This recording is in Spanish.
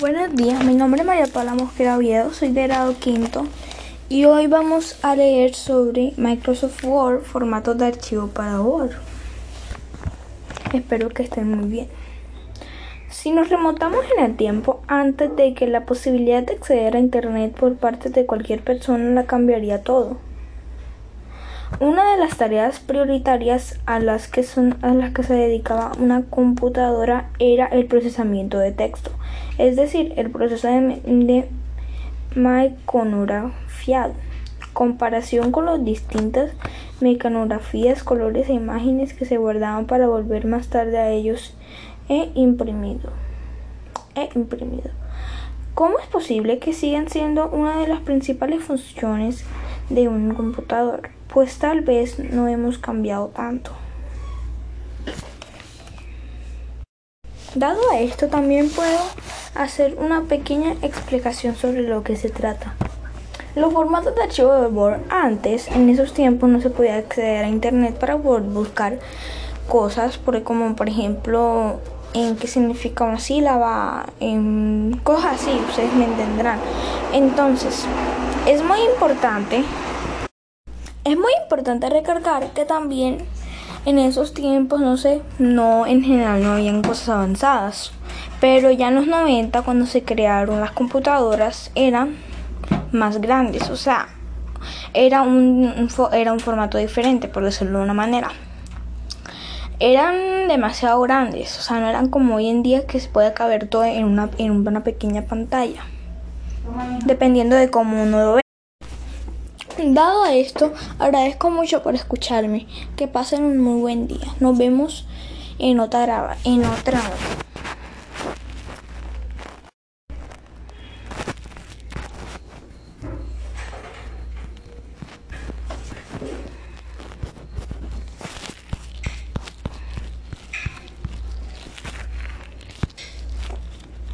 Buenos días, mi nombre es María Paula Mosquera Oviedo, soy de grado quinto y hoy vamos a leer sobre Microsoft Word, formatos de archivo para Word. Espero que estén muy bien. Si nos remontamos en el tiempo, antes de que la posibilidad de acceder a Internet por parte de cualquier persona la cambiaría todo. Una de las tareas prioritarias a las que, son, a las que se dedicaba una computadora era el procesamiento de texto, es decir, el proceso de, de comparación con las distintas mecanografías, colores e imágenes que se guardaban para volver más tarde a ellos e imprimido. E imprimido. ¿Cómo es posible que sigan siendo una de las principales funciones de un computador? Pues tal vez no hemos cambiado tanto. Dado a esto, también puedo hacer una pequeña explicación sobre lo que se trata. Los formatos de archivo de Word antes, en esos tiempos, no se podía acceder a Internet para buscar cosas, como por ejemplo en qué significa una sílaba, en cosas así, ustedes me entenderán. Entonces, es muy importante es muy importante recargar que también en esos tiempos, no sé, no en general no habían cosas avanzadas, pero ya en los 90 cuando se crearon las computadoras eran más grandes, o sea, era un, era un formato diferente, por decirlo de una manera. Eran demasiado grandes, o sea, no eran como hoy en día que se puede caber todo en una, en una pequeña pantalla, dependiendo de cómo uno lo ve. Dado esto, agradezco mucho por escucharme. Que pasen un muy buen día. Nos vemos en otra, en otra